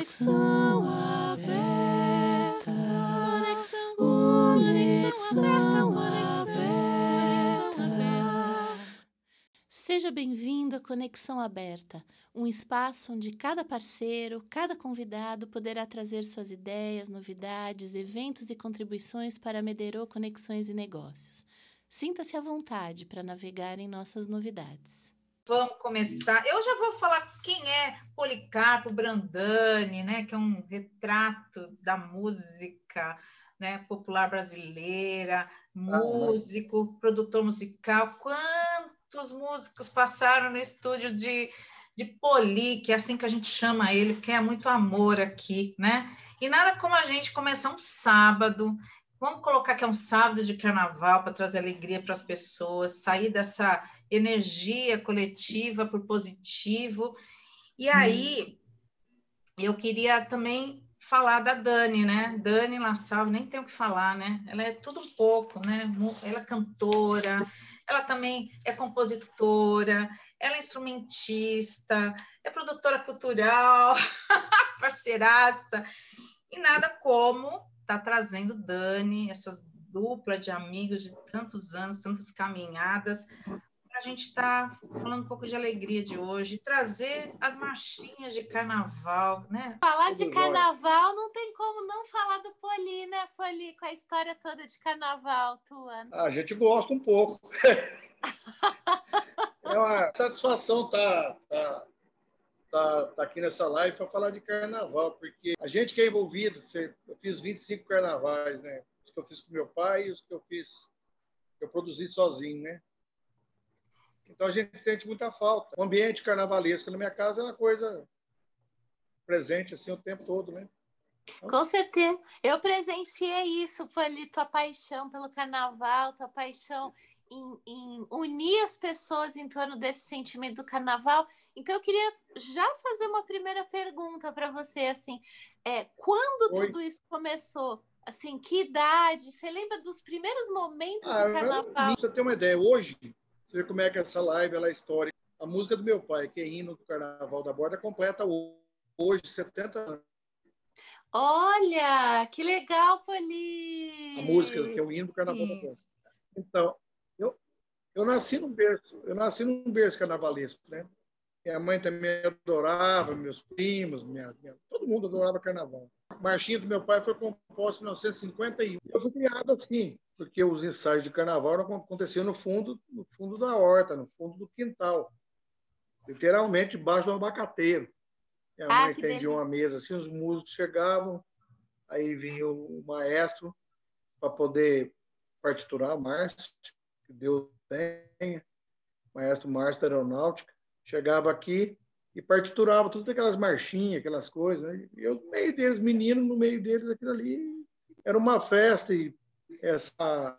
Conexão aberta. Conexão aberta. Seja bem-vindo à Conexão Aberta, um espaço onde cada parceiro, cada convidado poderá trazer suas ideias, novidades, eventos e contribuições para Mederô Conexões e Negócios. Sinta-se à vontade para navegar em nossas novidades. Vamos começar. Eu já vou falar quem é Policarpo Brandani, né? Que é um retrato da música né, popular brasileira, músico, produtor musical. Quantos músicos passaram no estúdio de, de Poli, que é assim que a gente chama ele, porque é muito amor aqui, né? E nada como a gente começar um sábado Vamos colocar que é um sábado de carnaval para trazer alegria para as pessoas, sair dessa energia coletiva por positivo. E hum. aí, eu queria também falar da Dani, né? Dani Lassalve, nem tem o que falar, né? Ela é tudo um pouco, né? Ela é cantora, ela também é compositora, ela é instrumentista, é produtora cultural, parceiraça, e nada como está trazendo Dani, essas dupla de amigos de tantos anos, tantas caminhadas, para a gente estar tá falando um pouco de alegria de hoje, trazer as marchinhas de carnaval, né? Falar de carnaval não tem como não falar do Poli, né, Poli, com a história toda de carnaval, tua. Ah, a gente gosta um pouco. é uma satisfação estar tá, tá tá, tá aqui nessa live para falar de carnaval, porque a gente que é envolvido, eu fiz 25 carnavais, né? Os que eu fiz com meu pai e os que eu fiz, que eu produzi sozinho, né? Então a gente sente muita falta. O ambiente carnavalesco na minha casa é uma coisa presente assim o tempo todo, né? Com certeza. Eu presenciei isso, foi ali tua paixão pelo carnaval, tua paixão em, em, unir as pessoas em torno desse sentimento do carnaval. Então eu queria já fazer uma primeira pergunta para você, assim, é, quando Oi. tudo isso começou? Assim, que idade? Você lembra dos primeiros momentos ah, do carnaval? Você tem uma ideia, hoje, você vê como é que essa live ela é histórica. A música do meu pai, que é hino do Carnaval da Borda, completa hoje 70 anos. Olha, que legal, Poli! A música, que é o hino do Carnaval isso. da Borda. Então, eu, eu nasci num berço, eu nasci num berço carnavalesco, né? Minha mãe também adorava, meus primos, minha, minha, todo mundo adorava carnaval. A marchinha do meu pai foi composta em 1951. Eu fui criado assim, porque os ensaios de carnaval aconteciam no fundo, no fundo da horta, no fundo do quintal. Literalmente debaixo do abacateiro. Minha ah, mãe estendia uma mesa assim, os músicos chegavam, aí vinha o maestro para poder partiturar, o Márcio, que Deus tenha, maestro Márcio da Aeronáutica chegava aqui e partiturava todas aquelas marchinhas, aquelas coisas. Né? Eu, no meio deles, menino, no meio deles, aquilo ali era uma festa e essa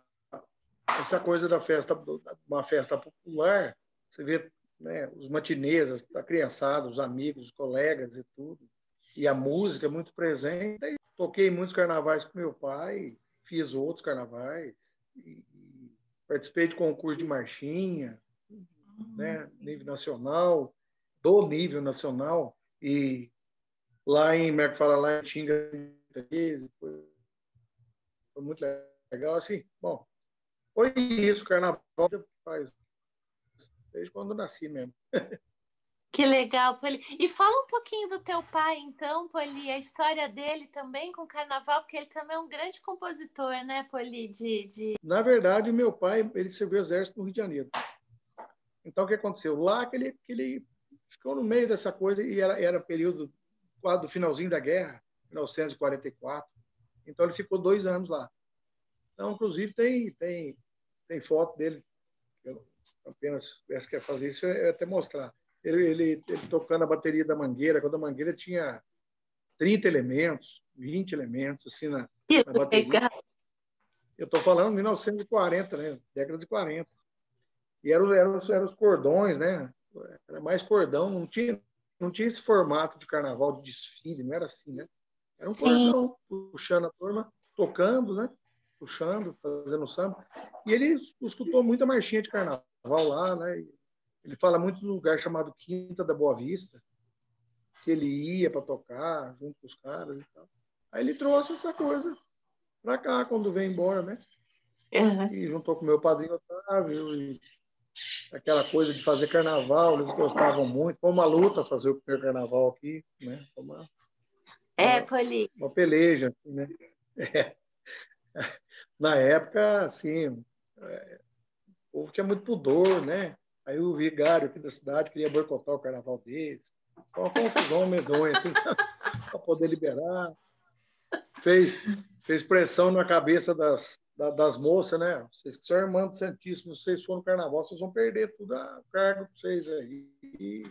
essa coisa da festa, uma festa popular, você vê né, os matinês, a criançada, os amigos, os colegas e tudo, e a música muito presente. Toquei muitos carnavais com meu pai, fiz outros carnavais, e participei de concurso de marchinha, né, nível nacional, do nível nacional, e lá em, como é que fala, lá em Tinga, foi, muito legal, assim, bom, foi isso, carnaval faz, desde quando nasci mesmo. Que legal, Poli. E fala um pouquinho do teu pai, então, Poli, a história dele também com o carnaval, porque ele também é um grande compositor, né, Poli? De, de... Na verdade, o meu pai, ele serviu exército no Rio de Janeiro. Então, o que aconteceu? Lá que ele, que ele ficou no meio dessa coisa e era, era período do finalzinho da guerra, 1944. Então, ele ficou dois anos lá. Então, inclusive, tem, tem, tem foto dele. Eu apenas se quer fazer isso, é até mostrar. Ele, ele, ele, tocando a bateria da Mangueira, quando a Mangueira tinha 30 elementos, 20 elementos, assim, na, na bateria. Eu estou falando 1940, né? Década de 40. E eram, eram, eram os cordões, né? Era mais cordão, não tinha, não tinha esse formato de carnaval, de desfile, não era assim, né? Era um cordão Sim. puxando a turma, tocando, né? Puxando, fazendo samba. E ele escutou muita marchinha de carnaval lá, né? Ele fala muito do lugar chamado Quinta da Boa Vista. que ele ia para tocar junto com os caras e tal. Aí ele trouxe essa coisa para cá quando veio embora, né? Uhum. E juntou com meu padrinho Otávio e aquela coisa de fazer carnaval, eles gostavam muito. Foi uma luta fazer o primeiro carnaval aqui, né? Foi uma, é, Poli. Uma peleja, assim, né? É. Na época, assim, é, o povo tinha muito pudor, né? Aí o vigário aqui da cidade queria boicotar o carnaval deles. Foi uma confusão medonha, assim, para poder liberar. Fez, fez pressão na cabeça das, das moças, né? Vocês que são irmãos santíssimos, vocês for no carnaval, vocês vão perder tudo a cargo para vocês aí. E,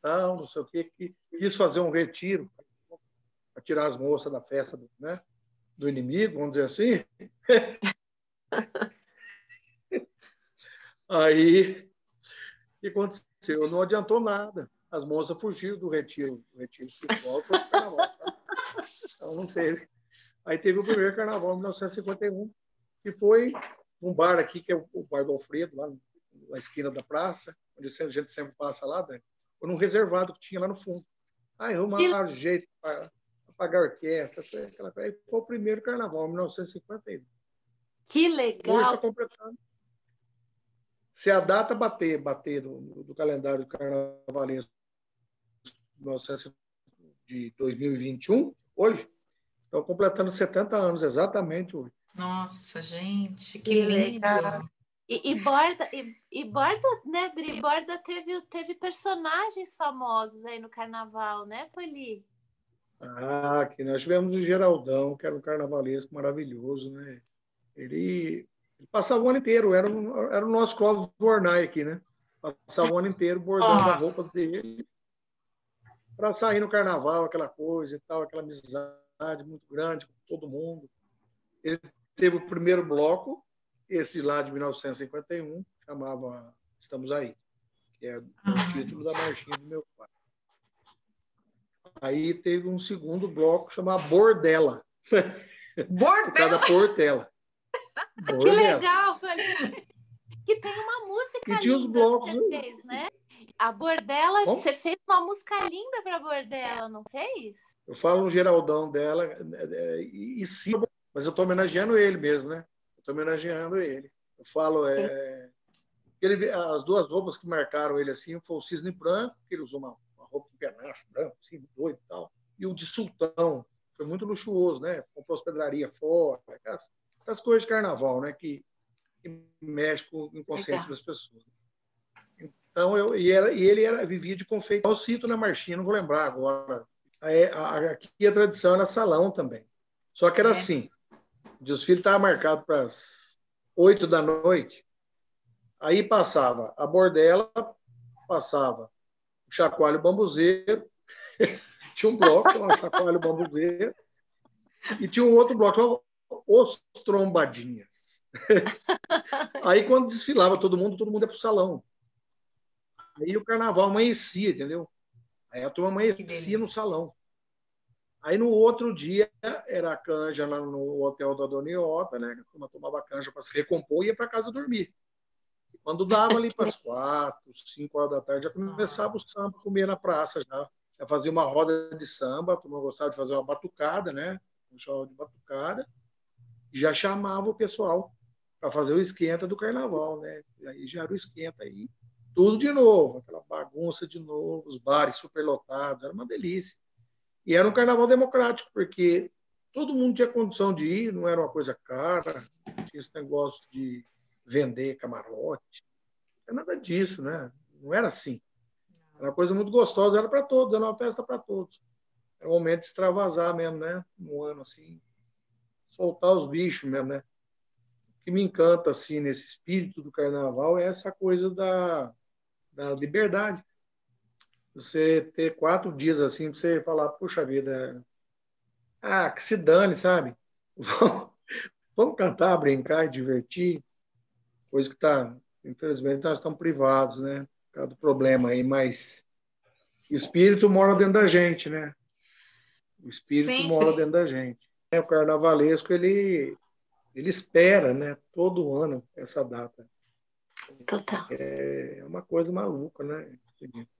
tal, não sei o quê. Quis fazer um retiro para tirar as moças da festa do, né, do inimigo, vamos dizer assim. Aí, o que aconteceu? Não adiantou nada. As moças fugiram do retiro. O retiro futebol foi o carnaval. Então, não teve. Aí teve o primeiro carnaval em 1951, que foi um bar aqui, que é o bar do Alfredo, lá na esquina da praça, onde a gente sempre passa lá, Dani. Foi num reservado que tinha lá no fundo. Aí arrumaram jeito para pagar orquestra, aquela coisa. Foi o primeiro carnaval, em 1951. Que legal! Hoje está completando. Se a data bater, bater do, do calendário do carnavalesco de 2021, hoje, estão completando 70 anos exatamente hoje. Nossa, gente, que, que lindo! E, e, Borda, e, e, Borda, né, Dri? Borda teve, teve personagens famosos aí no carnaval, né, Poli? Ah, aqui nós tivemos o Geraldão, que era um carnavalesco maravilhoso, né? Ele, ele passava o ano inteiro, era, era o nosso Clóvis Bornai aqui, né? Passava o ano inteiro bordando Nossa. a roupa dele para sair no carnaval, aquela coisa e tal, aquela amizade muito grande com todo mundo. Ele teve o primeiro bloco, esse lá de 1951, chamava Estamos Aí, que é o título da marchinha do meu pai. Aí teve um segundo bloco chamado Bordela. Bordela? Por causa da Portela. que legal! Que tem uma música e tinha os blocos, que você fez, né? A Bordela, Como? você fez uma música linda para Bordela, não fez? Eu falo um geraldão dela e, e sim, mas eu estou homenageando ele mesmo, né? Estou homenageando ele. Eu falo, é, ele, as duas roupas que marcaram ele assim foi o cisne branco, que ele usou uma roupa de penacho branco, assim, doido e tal. E o de sultão, foi muito luxuoso, né? Comprou hospedaria fora, essas coisas de carnaval, né? Que, que mexe com o inconsciente Legal. das pessoas. Então, eu, e, ela, e ele era, vivia de confeito. Eu cito na marchinha, não vou lembrar agora. É, aqui a tradição era salão também. Só que era é. assim: o desfile estava marcado para as oito da noite. Aí passava a bordela, passava o Chacoalho Bambuzeiro, tinha um bloco, chamava Chacoalho Bambuzeiro, e tinha um outro bloco, chamava Os Trombadinhas. Aí, quando desfilava todo mundo, todo mundo ia para o salão. Aí o carnaval amanhecia, entendeu? Aí a turma amanhecia no salão. Aí no outro dia era a canja lá no hotel da Dona Iota, né? A turma tomava canja para se recompor e ia para casa dormir. Quando dava ali para as quatro, cinco horas da tarde, já começava o samba, comer na praça já. Já fazia uma roda de samba, a turma gostava de fazer uma batucada, né? Um show de batucada. E já chamava o pessoal para fazer o esquenta do carnaval, né? E aí já era o esquenta aí. Tudo de novo, aquela bagunça de novo, os bares superlotados, era uma delícia. E era um carnaval democrático, porque todo mundo tinha condição de ir, não era uma coisa cara, tinha esse negócio de vender camarote. Não é nada disso, né? Não era assim. Era uma coisa muito gostosa, era para todos, era uma festa para todos. Era um momento de extravasar mesmo, né? No ano, assim. Soltar os bichos mesmo, né? O que me encanta, assim, nesse espírito do carnaval é essa coisa da, da liberdade. Você ter quatro dias, assim, para você falar, puxa vida, ah, que se dane, sabe? Vamos cantar, brincar e divertir coisa que está, infelizmente, nós estamos privados, né? Por causa do problema aí, mas o espírito mora dentro da gente, né? O espírito Sempre. mora dentro da gente. O carnavalesco, ele, ele espera, né? Todo ano essa data. Total. É uma coisa maluca, né?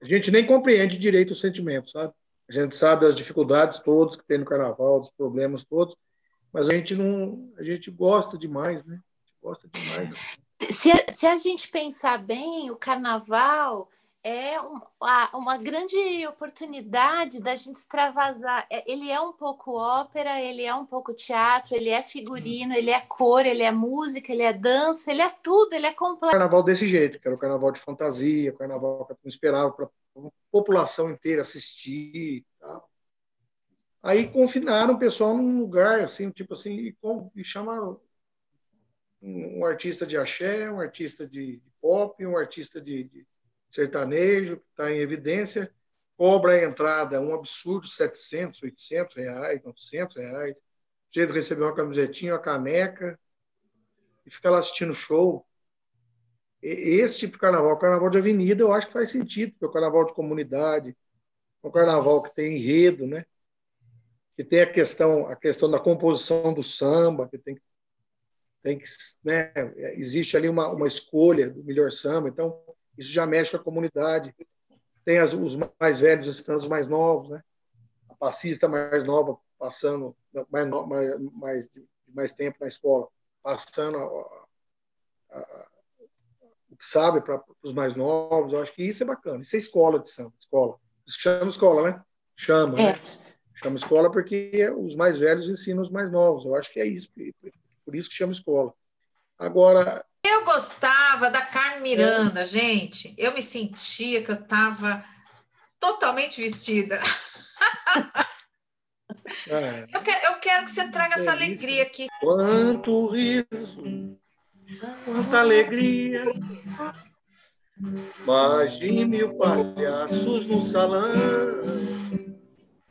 A gente nem compreende direito os sentimentos, sabe? A gente sabe as dificuldades todas que tem no carnaval, os problemas todos, mas a gente não, a gente gosta demais, né? gosta demais. Se, se a gente pensar bem, o carnaval é uma grande oportunidade da gente extravasar. É, ele é um pouco ópera, ele é um pouco teatro, ele é figurino, Sim. ele é cor, ele é música, ele é dança, ele é tudo, ele é completo. Carnaval desse jeito, que era o carnaval de fantasia, o carnaval que eu não esperava para a população inteira assistir. Tá? Aí confinaram o pessoal num lugar assim, tipo assim, e, e chamaram um, um, artista de axé, um artista de, de pop, um artista de, de sertanejo, que está em evidência, cobra a entrada um absurdo, 700, 800 reais, 900 reais. O jeito receber uma camisetinha, uma caneca, e ficar lá assistindo show. Esse tipo de carnaval, carnaval de avenida, eu acho que faz sentido, porque é o carnaval de comunidade, é um carnaval que tem enredo, né? que tem a questão, a questão da composição do samba, que tem, tem que, né? existe ali uma, uma escolha do melhor samba, então isso já mexe com a comunidade. Tem as, os mais velhos ensinando os mais novos, né? A passista mais nova passando mais, mais, mais, mais tempo na escola, passando a, a, o que sabe para os mais novos. Eu acho que isso é bacana. Isso é escola de samba, escola. Isso chama escola, né? Chama, é. né? Chama escola porque os mais velhos ensinam os mais novos. Eu acho que é isso, por isso que chama escola. Agora, eu gostava da Carmen Miranda, é. gente. Eu me sentia que eu estava totalmente vestida. É. Eu, quero, eu, quero, que você traga essa alegria aqui. Quanto riso, quanta alegria. Imagine mil palhaços no salão.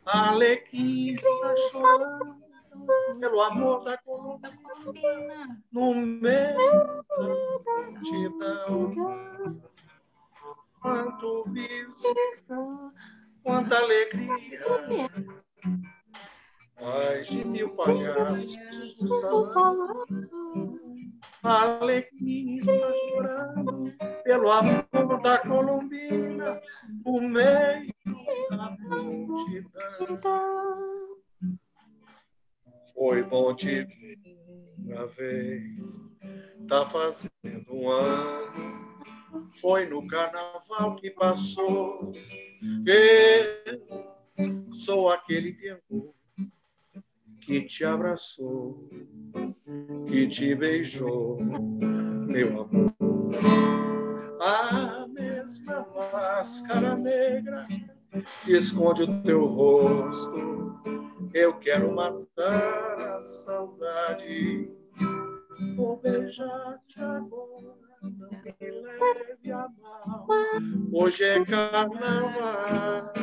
Alequim está chorando pelo amor da No meio da multidão. Quanto riso, quanta alegria, mais de mil palhaços. Alecrim está chorando pelo amor da Colombina, no meio da multidão. Foi bom te ver uma vez, tá fazendo um ano. Foi no carnaval que passou. Eu sou aquele que errou, que te abraçou, que te beijou, meu amor. A mesma máscara negra que esconde o teu rosto eu quero matar a saudade. Vou beijar-te agora, não me leve a mal. Hoje é carnaval.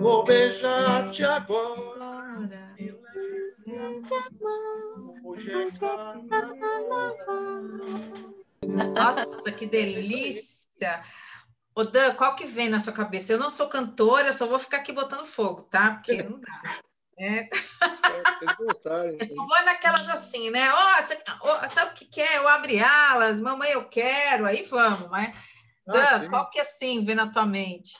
Vou beijar-te agora, me leve a mal. Hoje é carnaval. Nossa, que delícia! Ô, Dan, qual que vem na sua cabeça? Eu não sou cantora, só vou ficar aqui botando fogo, tá? Porque não dá. É. É, eu só vou naquelas assim, né? Oh, você, oh, sabe o que, que é? Eu abri alas, mamãe, eu quero, aí vamos, mas. Ah, Dan, sim. qual que é assim vem na tua mente?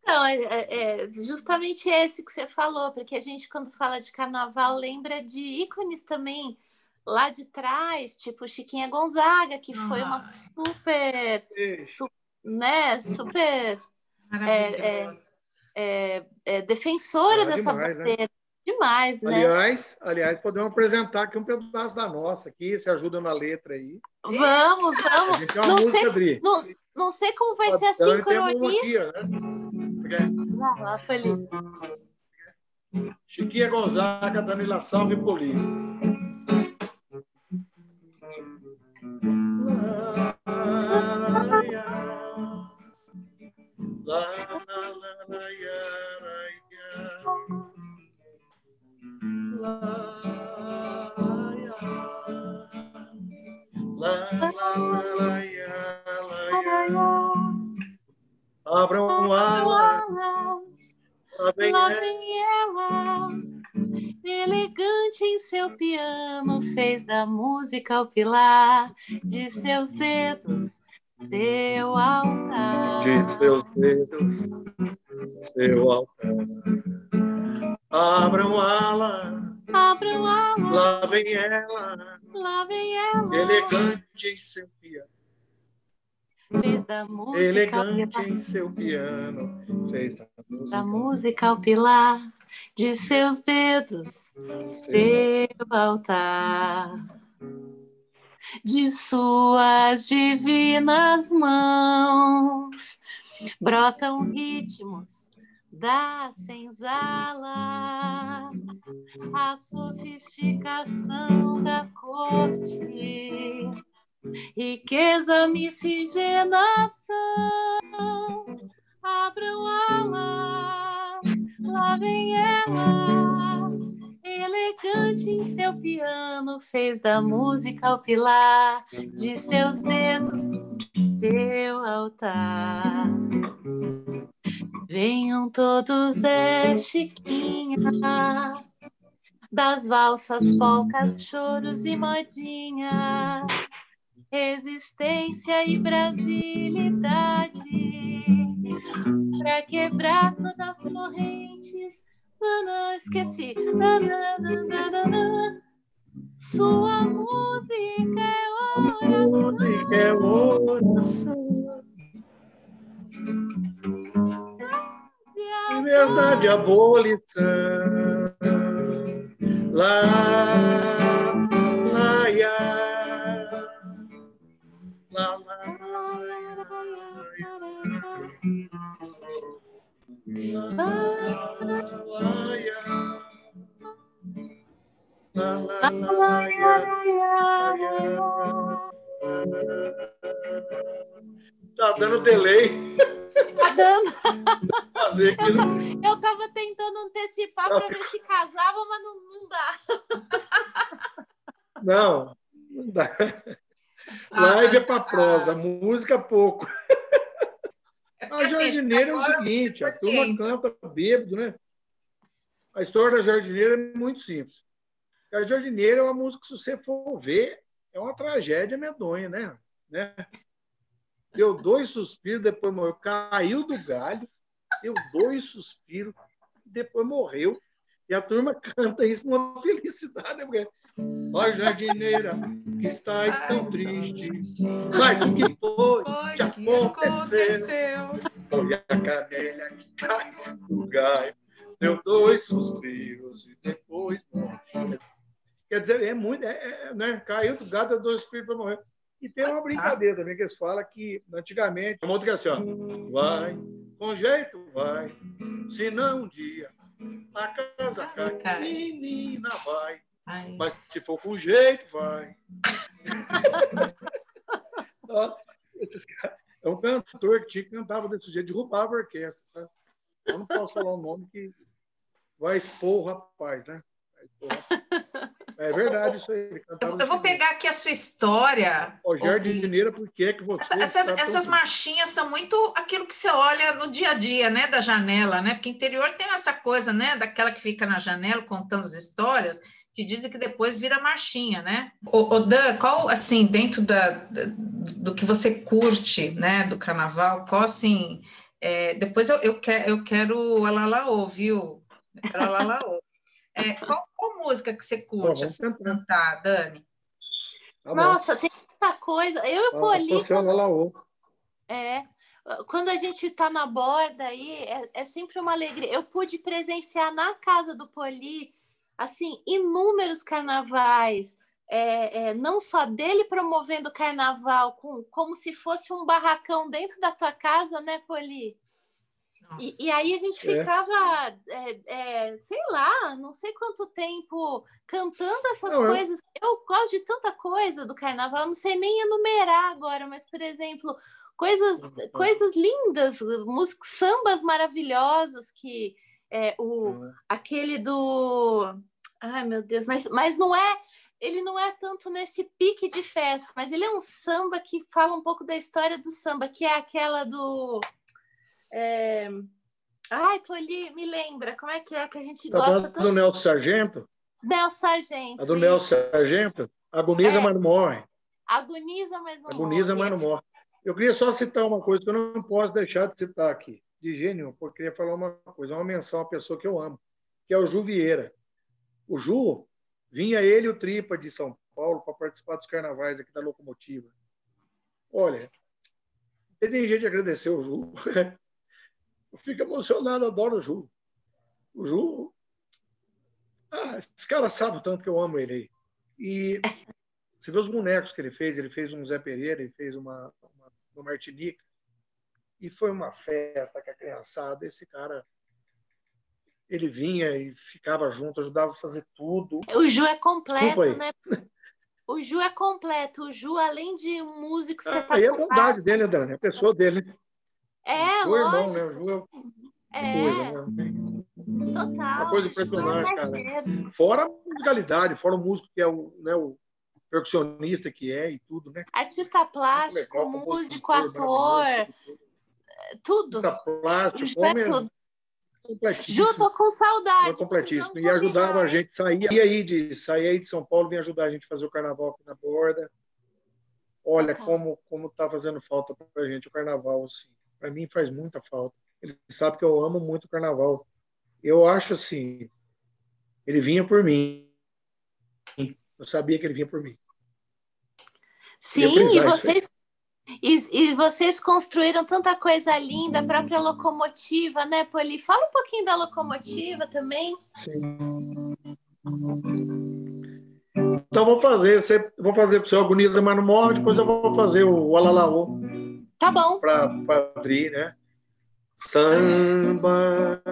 Então, é, é, é, justamente esse que você falou, porque a gente, quando fala de carnaval, lembra de ícones também lá de trás, tipo Chiquinha Gonzaga, que ah. foi uma super, super né, super é, é, é, é, defensora ah, dessa demais, né? bandeira. Né? Demais, né? Aliás, aliás, podemos apresentar aqui um pedaço da nossa aqui, se ajuda na letra aí. Vamos, vamos. Uma não, música, sei, não, não sei como vai ser a sincronia. Aqui, né? Vai lá, Felipe. Chiquinha Gonzaga, Danila Salve e Poli. Piano, fez da música o pilar de seus dedos seu altar. De seus dedos, seu altar. Abram alas, Abram alas, lá vem ela, lá vem ela. elegante em seu piano. Fez da música, Elegante em seu piano, fez da música. da música o pilar de seus dedos, seu seu altar. De suas divinas mãos brotam ritmos da senzala, a sofisticação da corte, riqueza, miscigenação. Abram alas, lá vem ela, elegante em seu piano, fez da música o pilar de seus dedos, seu altar. Venham todos, é Chiquinha, das valsas, polcas, choros e modinhas, resistência e brasilidade, pra quebrar todas as correntes. Esqueci. Sua música é oração. Música é oração. Em verdade, abolição. Lá, lá. Lá, lá, lá, lá, lá, Tá dando delay Tá dando. fazer aquilo. Eu tava tentando antecipar para ver se casava, mas não, não dá. Não, não dá. Live é para prosa, música pouco. É A porque, assim, jardineira é o seguinte, a turma entra- canta bêbado, né? A história da jardineira é muito simples. A jardineira é uma música que, se você for ver, é uma tragédia medonha, né? né? Deu dois suspiros, depois morreu. Caiu do galho, deu dois suspiros, depois morreu. E a turma canta isso numa felicidade. né? Ó, jardineira, que estás tão triste. Mas o que foi? Que aconteceu? Foi a camélia que caiu do galho, deu dois suspiros e depois morreu. Quer dizer, é muito, é, é, né? Caiu do gado, deu dois suspiros para morrer. E tem uma brincadeira também que eles falam que antigamente, uma outra que é assim, ó, vai, com jeito vai, se não um dia a casa Cai. menina vai, Ai, mas se for com jeito vai. É um cantor que tinha que cantava desse jeito, derrubava a orquestra. Sabe? Eu não posso falar o nome que vai expor o rapaz, né? Vai expor o rapaz. É verdade isso aí. Eu, eu vou pegar aqui a sua história. Ó, jardineira, por que que você... Essa- essas, tão essas marchinhas são muito aquilo que você olha no dia a dia, né, da janela, né? Porque interior tem essa coisa, né, daquela que fica na janela contando as histórias, que dizem que depois vira marchinha, né? O, Dan, qual, assim, dentro da, da- do que você curte, né, do carnaval, qual, assim, é, depois eu, eu, quero, eu quero a Lalaô, viu? Eu quero a Lalaô. É, qual, qual música que você curte, vamos assim, cantar, Dani? Tá. Nossa, tem muita coisa. Eu e o Ah, Poli, você é o Lalaô. É, quando a gente tá na borda aí, é, é sempre uma alegria. Eu pude presenciar na casa do Poli, assim, inúmeros carnavais, é, é, não só dele promovendo carnaval, com, como se fosse um barracão dentro da tua casa, né, Poli? E, e aí a gente É. ficava, é, é, sei lá, não sei quanto tempo cantando essas Não, eu- coisas. Eu gosto de tanta coisa do carnaval, não sei nem enumerar agora, mas, por exemplo, coisas, Uhum. coisas lindas, músicos, sambas maravilhosos que é, o, Uhum. aquele do. Ai, meu Deus, mas, mas não é. Ele não é tanto nesse pique de festa, mas ele é um samba que fala um pouco da história do samba, que é aquela do. é, Ai, Poli, me lembra, como é que é que a gente Tá gosta falando tanto? do Nelson Sargento? Nelson Sargento. A do. Nelson Sargento? Agoniza, É. mas não morre. Agoniza, mas não Agoniza, morre. mas não morre. Eu queria só citar uma coisa que eu não posso deixar de citar aqui, de gênio, porque queria falar uma coisa, uma menção a uma pessoa que eu amo, que é o Ju Vieira. O Ju, vinha ele e o Tripa de São Paulo para participar dos carnavais aqui da Locomotiva. Olha, tem gente agradecer o Ju. Eu fico emocionado, adoro o Ju. O Ju. Ah, esse cara sabe o tanto que eu amo ele aí. E você vê os bonecos que ele fez, ele fez um Zé Pereira, ele fez uma, uma, uma Martinica. E foi uma festa com a criançada. Esse cara ele vinha e ficava junto, ajudava a fazer tudo. O Ju é completo, né? O Ju é completo. O Ju, além de músico espetacular... Aí é a bondade dele, Dani, é a pessoa dele. É, o lógico. irmão, né? O Ju é, é coisa, né? Total. Uma coisa impressionante, cara. Fora a musicalidade, fora o músico que é o, né, o percussionista que é e tudo, né? Artista plástico, legal, músico, ator, tudo. Artista plástico, homem, é tudo completíssimo. Ju, tô com saudade. completíssimo. E ajudava a gente, sair aí de sair aí de São Paulo, vinha ajudar a gente a fazer o carnaval aqui na borda. Olha tá. como como tá fazendo falta para a gente o carnaval, assim. Para mim faz muita falta. Ele sabe que eu amo muito o carnaval. Eu acho assim, ele vinha por mim. Eu sabia que ele vinha por mim. Sim, e vocês e, e, vocês construíram tanta coisa linda, a própria locomotiva, né, Poli? Fala um pouquinho da locomotiva também. Sim. Então vou fazer, vou fazer para o seu agoniza, mas não morre, depois eu vou fazer o Alalaô. Tá bom. Para Padri, né? Samba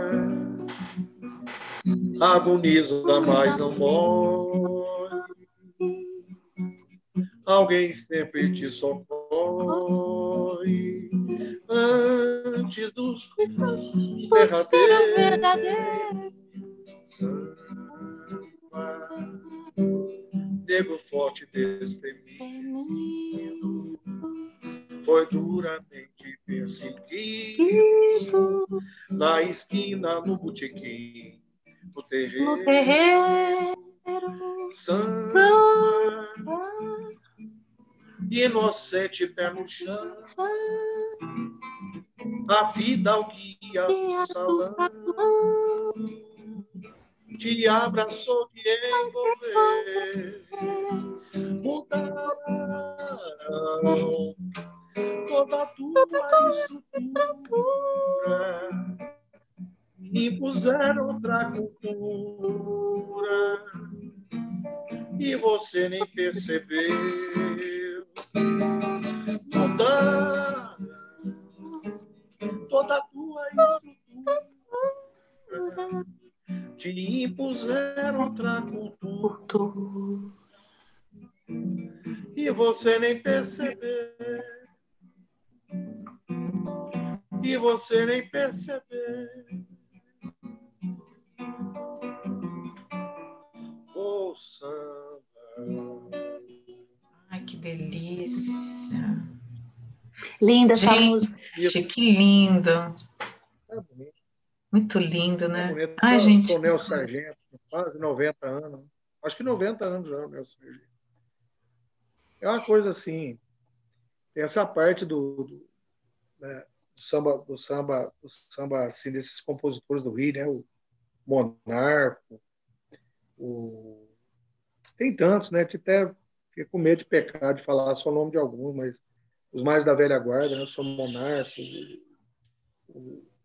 agoniza, mas não morre. Alguém sempre te socorre antes dos verdadeiros. Samba, nego forte destemido, foi duramente perseguido na esquina, no botequim, no terreiro. No terreiro. Samba, inocente pé no chão. A vida ao guia do salão te abraçou, te envolveu. Mudaram toda a tua estrutura impuseram outra cultura e você nem percebeu. Você nem percebeu. E você nem percebeu. O samba Ai, que delícia. Linda essa música. Gente, que lindo. É bonito. Muito lindo, né? É bonito. Ai, o gente. O Nel Sargento, quase 90 anos. Acho que 90 anos já, o Nel Sargento. É uma coisa assim. Essa parte do, do, né, do samba, do samba, do samba assim, desses compositores do Rio, né? O Monarco, o... tem tantos, né? Até fiquei com medo de pecar, de falar só o nome de alguns, mas os mais da velha guarda, né? O Monarco,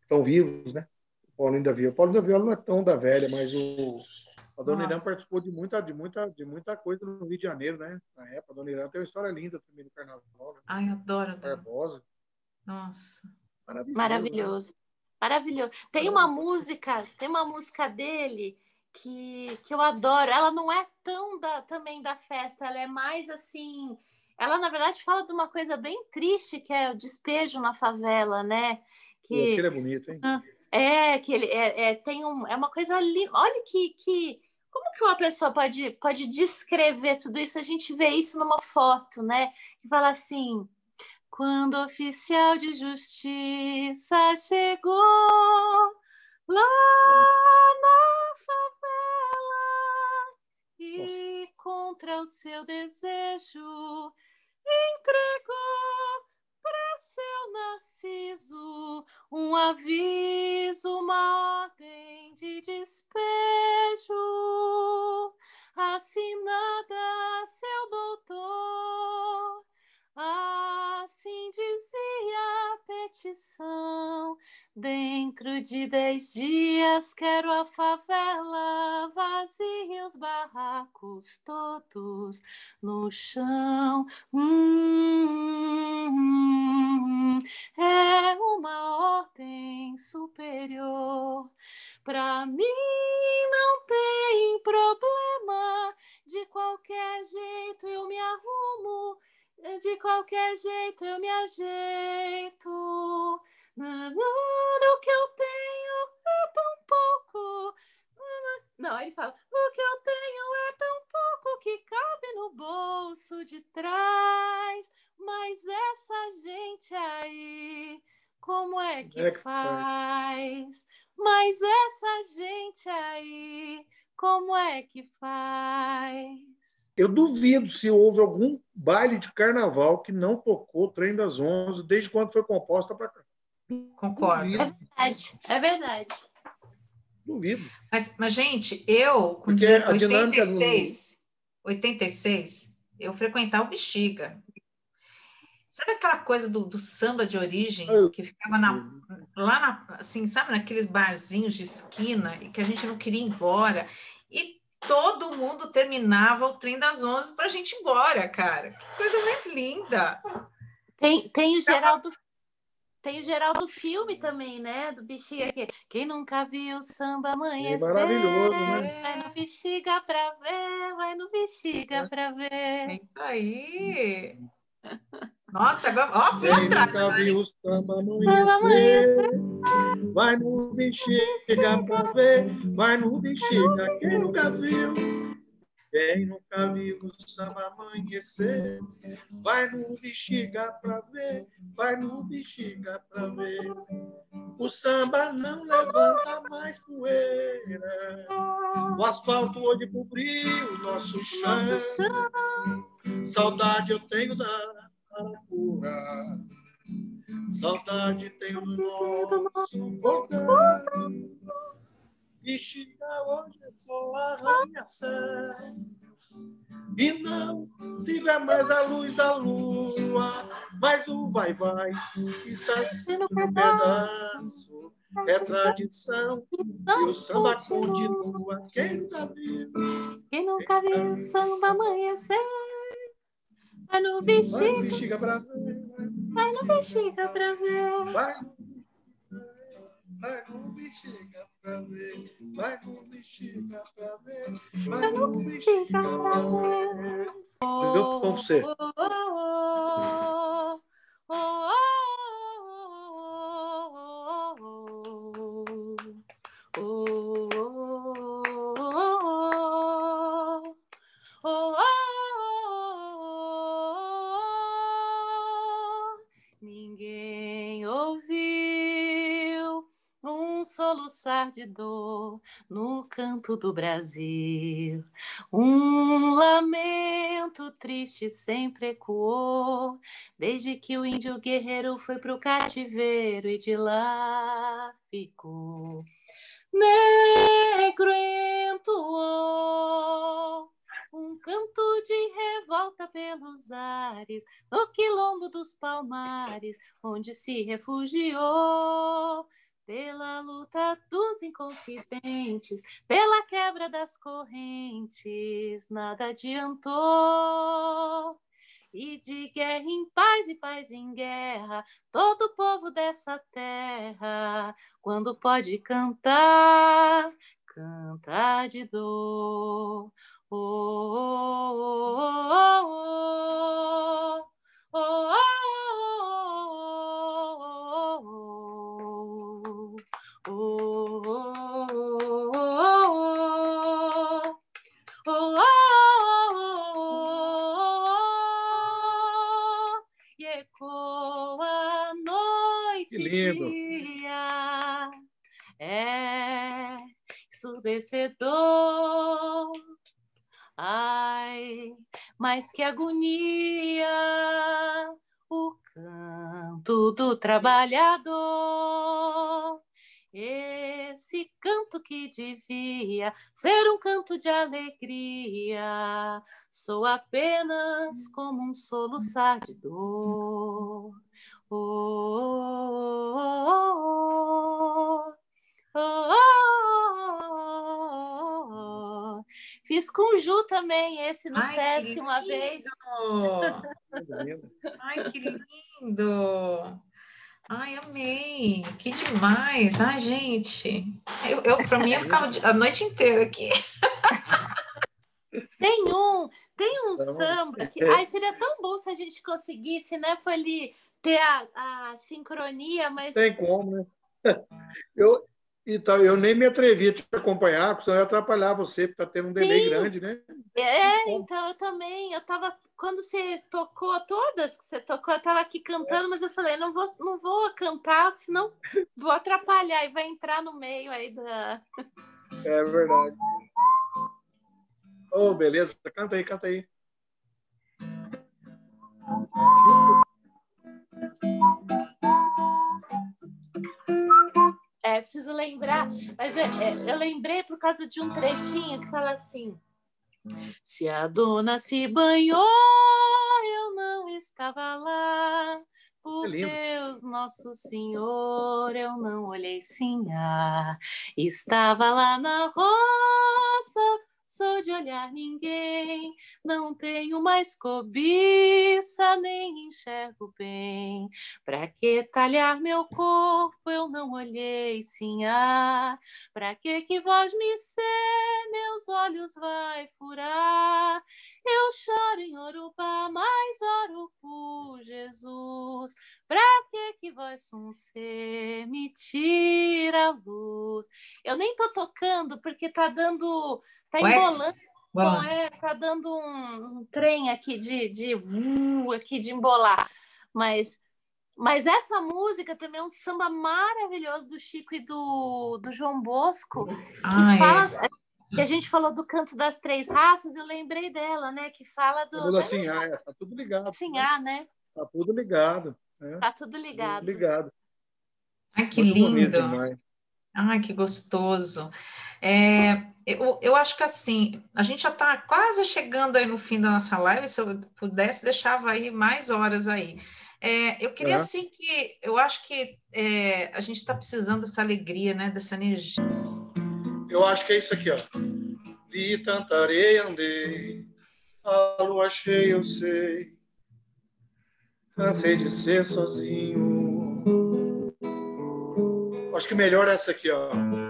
estão vivos, né? O Paulinho da Viola. O Paulinho da Viola não é tão da velha, mas o a Dona Irã participou de muita, de, muita, de muita coisa no Rio de Janeiro, né? Na época, a Dona Irã tem uma história linda também no Carnaval. Né? Ai, adoro, adoro. Barbosa. Nossa. Maravilhoso. Maravilhoso. Né? Maravilhoso. Tem uma música, tem uma música dele que, que eu adoro. Ela não é tão da, também da festa, ela é mais assim. Ela, na verdade, fala de uma coisa bem triste, que é o despejo na favela, né? Que, Pô, é bonito, hein? É, que ele é, é, tem um, é uma coisa ali. Olha que, que. Como que uma pessoa pode, pode descrever tudo isso? A gente vê isso numa foto, né? Que fala assim: quando o oficial de justiça chegou lá na favela e contra o seu desejo entregou pra aviso, uma ordem de despejo, Dentro de dez dias quero a favela vazia, os barracos todos no chão. Hum, é uma ordem superior. Para mim não tem problema. De qualquer jeito eu me arrumo de qualquer jeito eu me ajeito. O que eu tenho é tão pouco. Não, ele fala: o que eu tenho é tão pouco que cabe no bolso de trás. Mas essa gente aí, como é que, é faz? Mas essa gente aí, como é que faz? Eu duvido se houve algum baile de carnaval que não tocou o Trem das Onze desde quando foi composta para cá. Concordo. Duvido. É verdade, é verdade. Duvido. Mas, mas gente, eu, com 86, 86, eu frequentava o Bexiga. Sabe aquela coisa do, do samba de origem que ficava na, lá, na, assim, sabe, naqueles barzinhos de esquina e que a gente não queria ir embora? E todo mundo terminava o trem das 11 para a gente ir embora, cara. Que coisa mais linda. Tem, tem o Geraldo tem o Geraldo filme também, né? Do Bexiga aqui. Quem nunca viu samba amanhecer? É maravilhoso, né? Vai no Bexiga pra ver, vai no Bexiga é. pra ver. É isso aí. Nossa, agora, ó, fui Quem atrás. Nunca viu samba amanhecer? Vai no Bexiga pra ver, vai no Bexiga. Quem nunca viu? Quem nunca viu o samba amanhecer, vai no bexiga pra ver, vai no bexiga pra ver. O samba não levanta mais poeira, o asfalto hoje cobriu o nosso chão. Saudade eu tenho da cura, saudade tenho do nosso Bexiga hoje é só arranha-céu. E não se vê mais a luz da lua, mas o vai-vai está sendo um pedaço. É tradição e o samba continua. Quem nunca viu? Quem nunca viu o samba amanhecer? Vai no bexiga. Vai no bexiga pra ver. Vai no bexiga pra ver. Vai vai no bexiga pra ver, vai no bexiga pra ver, vai no bexiga pra ver. Eu tô com você. soluçar de dor no canto do Brasil. Um lamento triste sempre ecoou, desde que o índio guerreiro foi pro cativeiro e de lá ficou. Negro entoou um canto de revolta pelos ares, no quilombo dos palmares, onde se refugiou pela luta dos inconfidentes, pela quebra das correntes, nada adiantou. E de guerra em paz e paz em guerra, todo o povo dessa terra, quando pode cantar, canta de dor. Oh, oh, oh, oh, oh, oh, oh. Lindo. dia é ensurdecedor. Ai, mas que agonia o canto do trabalhador. Esse canto que devia ser um canto de alegria, sou apenas como um soluçar de dor. Oh, oh, oh, oh, Fiz com Ju também esse no Ai, Sesc uma vez. Ai, que lindo! Ai, amei! Que demais! Ai, gente! Eu, eu para mim, eu ficava a noite inteira aqui. Tem um, tem um samba que ai, seria tão bom se a gente conseguisse, né, ali ter a, a sincronia, mas. Tem como, né? Eu, então, eu nem me atrevi a te acompanhar, porque senão ia atrapalhar você, porque está tendo um delay Sim. grande, né? É, então eu também. Eu tava. Quando você tocou todas que você tocou, eu estava aqui cantando, é. mas eu falei, não vou, não vou cantar, senão vou atrapalhar e vai entrar no meio aí da. É verdade. Oh, beleza. Canta aí, canta aí. É, preciso lembrar, mas é, é, eu lembrei por causa de um trechinho que fala assim: Se a dona se banhou, eu não estava lá. Por Deus, nosso Senhor, eu não olhei sim, ah, estava lá na roça sou de olhar ninguém, não tenho mais cobiça, nem enxergo bem. Pra que talhar meu corpo, eu não olhei, sim, ah, pra que que voz me ser, meus olhos vai furar? Eu choro em Orubá, mas oro por Jesus. Pra que que voz um ser me tira a luz? Eu nem tô tocando porque tá dando Tá Ué? embolando. Bom, é, tá dando um, um, trem aqui de, de uh, aqui de embolar. Mas, mas essa música também é um samba maravilhoso do Chico e do, do João Bosco. Ah, que, fala, é. que a gente falou do canto das três raças, eu lembrei dela, né? Que fala do. Tudo assim, ah, é, tá tudo ligado. Assim, né? ah, né? Tá tudo ligado. Né? Tá tudo ligado. Tudo ligado. Ai, que Muito lindo. Ai, que gostoso. É, eu, eu acho que assim, a gente já está quase chegando aí no fim da nossa live, se eu pudesse, deixava aí mais horas aí. É, eu queria, é. assim, que eu acho que é, a gente está precisando dessa alegria, né? Dessa energia. Eu acho que é isso aqui, ó. Vi tanta areia, andei, a lua cheia, eu sei. Cansei de ser sozinho. Acho que melhor essa aqui, ó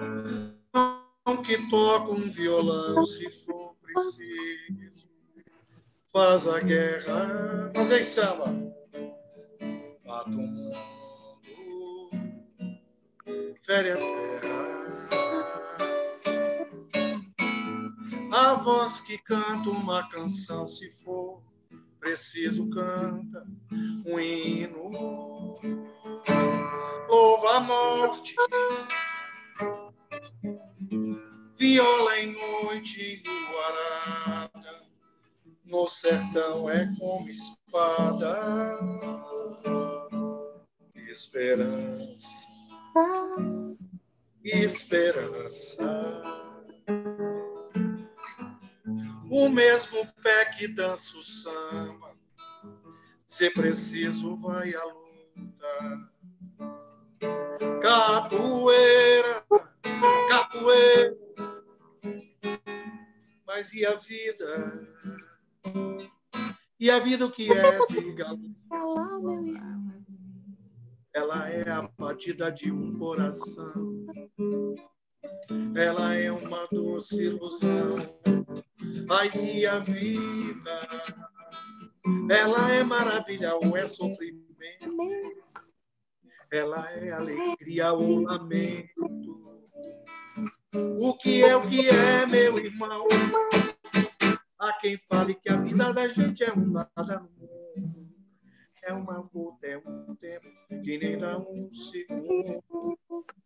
que toca um violão se for preciso. Faz a guerra, fazer samba. Mata o mundo, fere a terra. A voz que canta uma canção, se for preciso, canta um hino. Louva a morte viola em noite luarada, no sertão é como espada, esperança, esperança. O mesmo pé que dança o samba, se preciso vai à luta. Capoeira, capoeira mas e a vida? E a vida o que é, diga Ela é a batida de um coração. Ela é uma doce ilusão. Mas e a vida? Ela é maravilha ou é sofrimento? Ela é alegria ou lamento? O que é o que é, meu irmão? Há quem fale que a vida da gente é um nada no mundo. É uma gota, é um tempo que nem dá um segundo.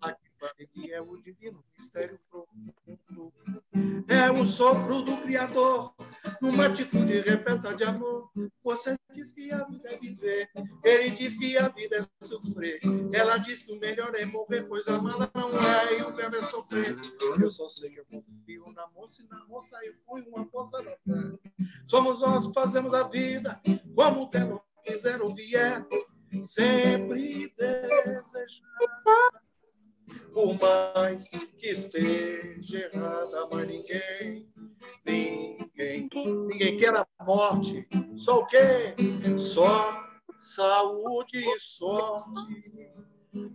Há quem fale que é o divino mistério profundo. É o sopro do Criador numa atitude repleta de amor. Você diz que a vida é viver, ele diz que a vida é sofrer. Ela diz que o melhor é morrer, pois amar não é, e o verbo é sofrer. Eu só sei que eu confio na moça e na moça eu ponho uma porta na frente. Somos nós que fazemos a vida, como ela quiser ou vier, sempre desejada por mais que esteja errada, mas ninguém, ninguém, ninguém quer a morte. Só o quê? Só saúde e sorte.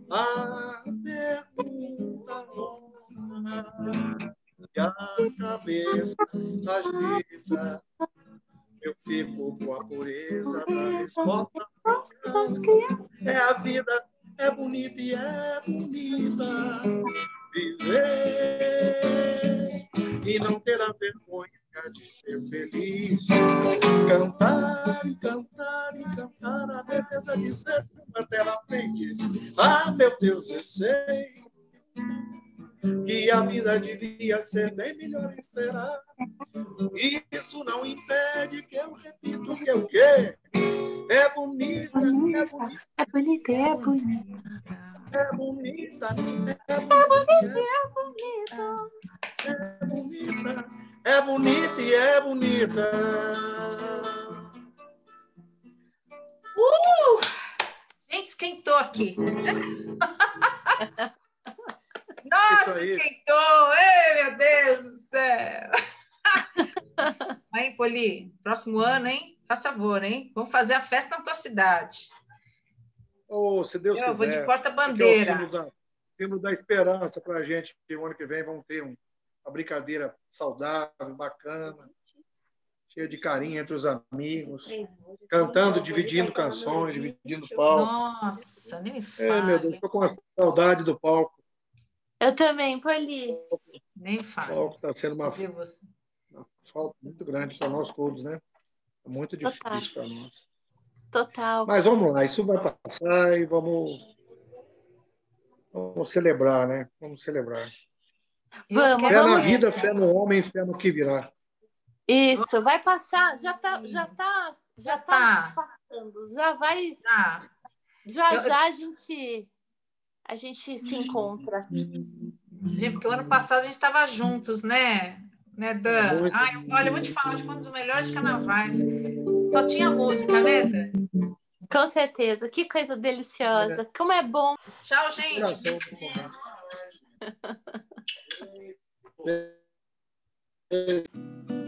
A pergunta longa e a cabeça agita. Eu fico com a pureza da resposta. É a vida é bonita e é bonita viver e não ter a vergonha de ser feliz. Cantar e cantar e cantar a beleza de ser uma tela aprendiz. Ah, meu Deus, eu sei que a vida devia ser bem melhor e será. Isso não impede que eu repito que o quê? É bonita, é bonita. É bonita, é bonita. É bonita, é bonita. É bonita, é bonita e é bonita. Uh! Gente, esquentou aqui. Nossa, esquentou! Ei, meu Deus do céu! Aí, Poli, próximo ano, hein? Faz favor, hein? Vamos fazer a festa na tua cidade. Oh, se Deus Eu quiser. vou de porta-bandeira. É o da, símbolo da esperança para a gente que o ano que vem vamos ter um, uma brincadeira saudável, bacana, cheia de carinho entre os amigos, cantando, dividindo canções, dividindo palco. Nossa, nem me fale. É, meu Deus, estou com uma saudade do palco. Eu também, Poli. Nem O fale. palco está sendo uma falta muito grande para nós todos, né? É muito Total. difícil para nós. Total. Mas vamos lá, isso vai passar e vamos, vamos celebrar, né? Vamos celebrar. Vamos, Fé na vamos. vida, fé no homem, fé no que virá. Isso, vai passar. Já tá, já tá, já Já tá tá. passando. Já vai, Ah, já Eu- já a gente a gente se encontra. gente, porque o ano passado a gente estava juntos, né? Né, Dan? Muito. Ai, olha, eu vou te falar, foi um dos melhores carnavais. Só tinha música, né, Dan? Com certeza. Que coisa deliciosa. Como é bom. Tchau, gente. Comando.